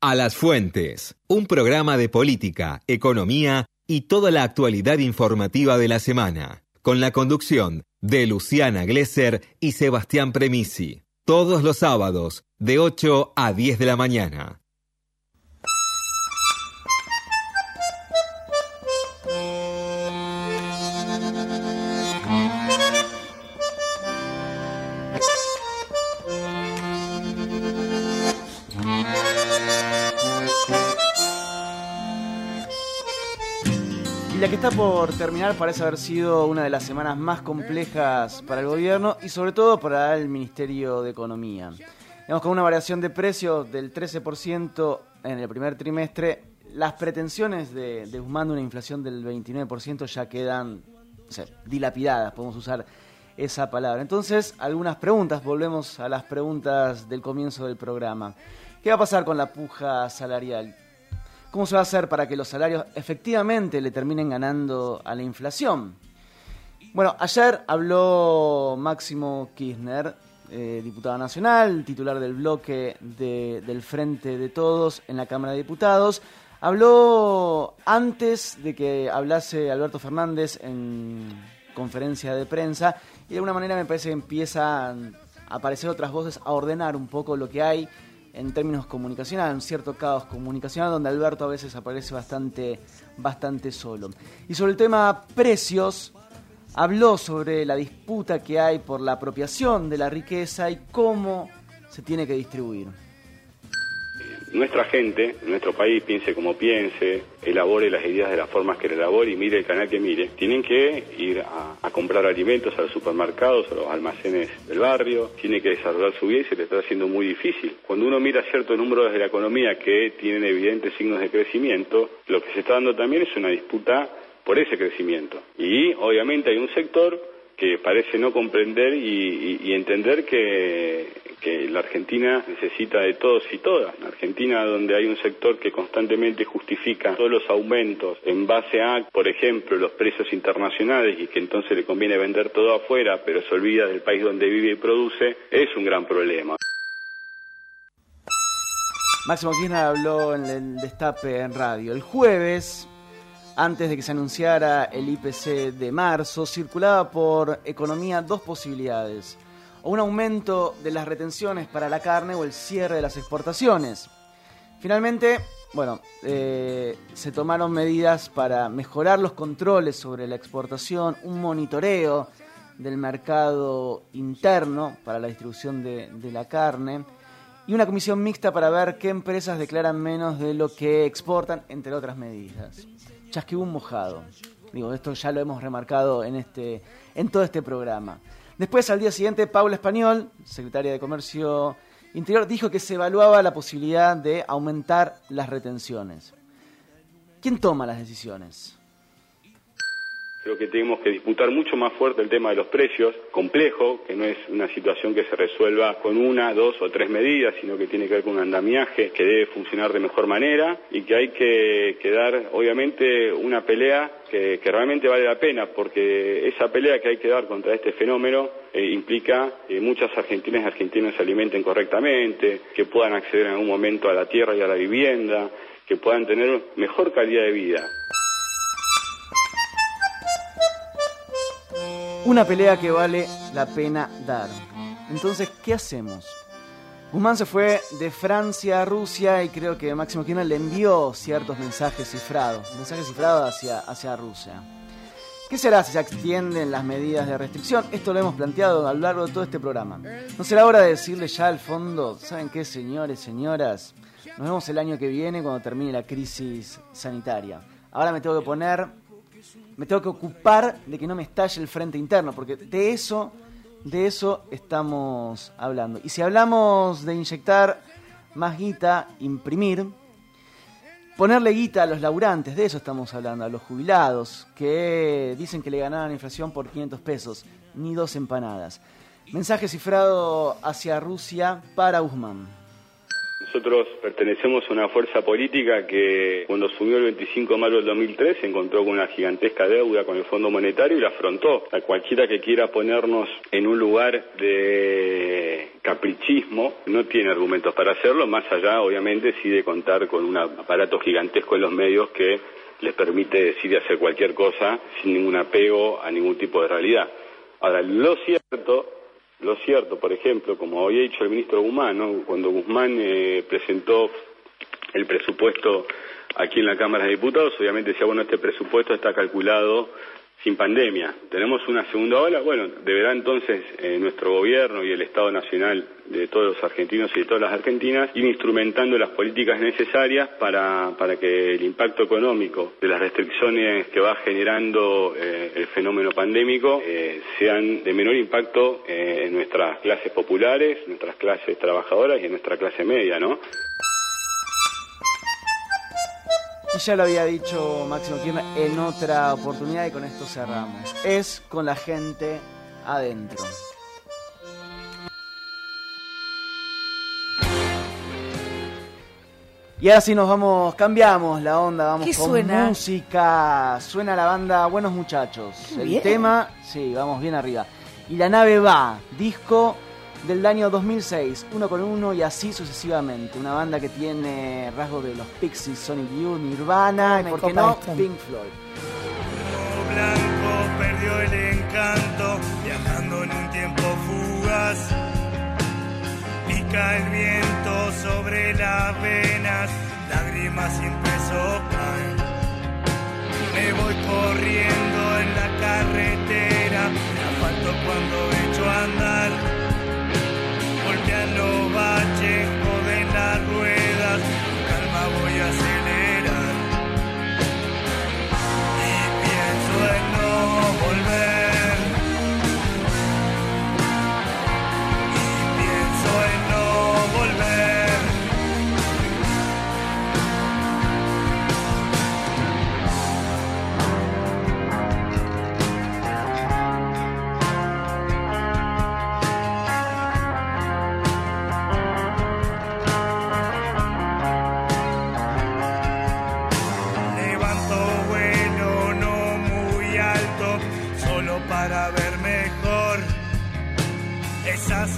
A las Fuentes, un programa de política, economía y toda la actualidad informativa de la semana, con la conducción de Luciana Glesser y Sebastián Premisi, todos los sábados de 8 a 10 de la mañana. La que está por terminar parece haber sido una de las semanas más complejas para el gobierno y sobre todo para el Ministerio de Economía. Vemos con una variación de precios del 13% en el primer trimestre. Las pretensiones de, de Guzmán de una inflación del 29% ya quedan o dilapidadas, podemos usar esa palabra. Entonces, algunas preguntas, volvemos a las preguntas del comienzo del programa. ¿Qué va a pasar con la puja salarial? ¿Cómo se va a hacer para que los salarios efectivamente le terminen ganando a la inflación? Bueno, ayer habló Máximo Kirchner, eh, diputado nacional, titular del bloque de- del Frente de Todos en la Cámara de Diputados. Habló antes de que hablase Alberto Fernández en conferencia de prensa y de alguna manera me parece que empiezan a aparecer otras voces a ordenar un poco lo que hay en términos comunicacionales, un cierto caos comunicacional donde Alberto a veces aparece bastante, bastante solo. Y sobre el tema precios, habló sobre la disputa que hay por la apropiación de la riqueza y cómo se tiene que distribuir. Nuestra gente, nuestro país, piense como piense, elabore las ideas de las formas que le elabore y mire el canal que mire, tienen que ir a, comprar alimentos a los supermercados, a los almacenes del barrio, tiene que desarrollar su vida y se le está haciendo muy difícil. Cuando uno mira ciertos números de la economía que tienen evidentes signos de crecimiento, lo que se está dando también es una disputa por ese crecimiento. Y obviamente hay un sector que parece no comprender y entender que, que la Argentina necesita de todos y todas. La Argentina donde hay un sector que constantemente justifica todos los aumentos en base a, por ejemplo, los precios internacionales y que entonces le conviene vender todo afuera, pero se olvida del país donde vive y produce, es un gran problema. Máximo Kirchner habló en el destape en radio. El jueves, antes de que se anunciara el IPC de marzo, circulaba por economía dos posibilidades. O un aumento de las retenciones para la carne o el cierre de las exportaciones. Finalmente, bueno, eh, se tomaron medidas para mejorar los controles sobre la exportación, un monitoreo del mercado interno para la distribución de, de la carne y una comisión mixta para ver qué empresas declaran menos de lo que exportan, entre otras medidas. Chasquibún mojado. Digo, esto ya lo hemos remarcado en, este, en todo este programa. Después, al día siguiente, Paula Español, secretaria de Comercio Interior, dijo que se evaluaba la posibilidad de aumentar las retenciones. ¿Quién toma las decisiones? Creo que tenemos que disputar mucho más fuerte el tema de los precios, complejo, que no es una situación que se resuelva con una, dos o tres medidas, sino que tiene que ver con un andamiaje que debe funcionar de mejor manera y que hay que, que dar, obviamente, una pelea que, realmente vale la pena, porque esa pelea que hay que dar contra este fenómeno eh, implica que muchas argentinas y argentinos se alimenten correctamente, que puedan acceder en algún momento a la tierra y a la vivienda, que puedan tener mejor calidad de vida. Una pelea que vale la pena dar. Entonces, ¿qué hacemos? Guzmán se fue de Francia a Rusia y creo que Máximo Kirchner le envió ciertos mensajes cifrados, mensajes cifrados hacia, hacia Rusia. ¿Qué será si se extienden las medidas de restricción? Esto lo hemos planteado a lo largo de todo este programa. ¿No será hora de decirle ya al fondo, ¿saben qué, señores, señoras? Nos vemos el año que viene cuando termine la crisis sanitaria. Ahora me tengo que poner me tengo que ocupar de que no me estalle el frente interno, porque de eso, de eso estamos hablando. Y si hablamos de inyectar más guita, imprimir, ponerle guita a los laburantes, de eso estamos hablando, a los jubilados, que dicen que le ganaron la inflación por 500 pesos, ni dos empanadas. Mensaje cifrado hacia Rusia para Guzmán. Nosotros pertenecemos a una fuerza política que cuando asumió el 25 de mayo del 2003 se encontró con una gigantesca deuda con el Fondo Monetario y la afrontó. A cualquiera que quiera ponernos en un lugar de caprichismo no tiene argumentos para hacerlo, más allá obviamente sí de contar con un aparato gigantesco en los medios que les permite decir y hacer cualquier cosa sin ningún apego a ningún tipo de realidad. Ahora, lo cierto lo cierto, por ejemplo, como había dicho el ministro Guzmán, cuando Guzmán eh, presentó el presupuesto aquí en la Cámara de Diputados, obviamente decía, bueno, este presupuesto está calculado sin pandemia. Tenemos una segunda ola, bueno, deberá entonces eh, nuestro gobierno y el Estado Nacional de todos los argentinos y de todas las argentinas ir instrumentando las políticas necesarias para, para que el impacto económico de las restricciones que va generando eh, el fenómeno pandémico eh, sean de menor impacto en nuestras clases populares, nuestras clases trabajadoras y en nuestra clase media, ¿no? Y ya lo había dicho Máximo Kirchner en otra oportunidad y con esto cerramos. Es con la gente adentro. Y ahora sí nos vamos, cambiamos la onda, vamos con música. Suena la banda Buenos Muchachos. El tema, sí, vamos bien arriba. Y la nave va, disco del año 2006, uno con uno y así sucesivamente. Una banda que tiene rasgos de los Pixies, Sonic Youth, Nirvana y, por qué no, Pink Floyd. Blanco perdió el encanto, viajando en un tiempo fugaz. Pica el viento sobre las venas, lágrimas siempre soplan. Me voy corriendo en la carretera, me asfalto cuando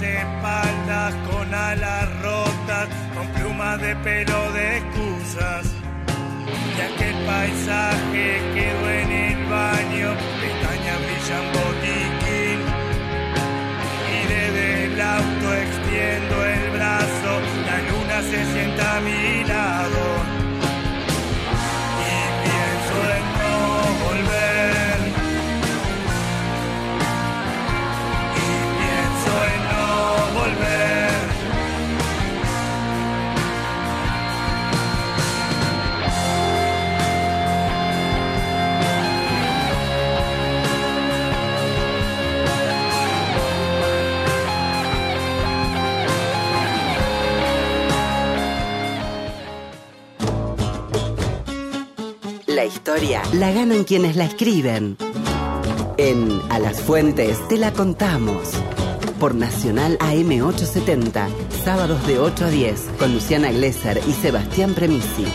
espaldas con alas rotas, con plumas de pelo de excusas. Y aquel paisaje quedó en el baño, pestañas brillan botiquín. Y desde el auto extiendo el brazo, la luna se sienta a mi historia la ganan quienes la escriben. En A las Fuentes te la contamos. Por Nacional AM870, sábados de 8 a 10, con Luciana Glesser y Sebastián Premisi.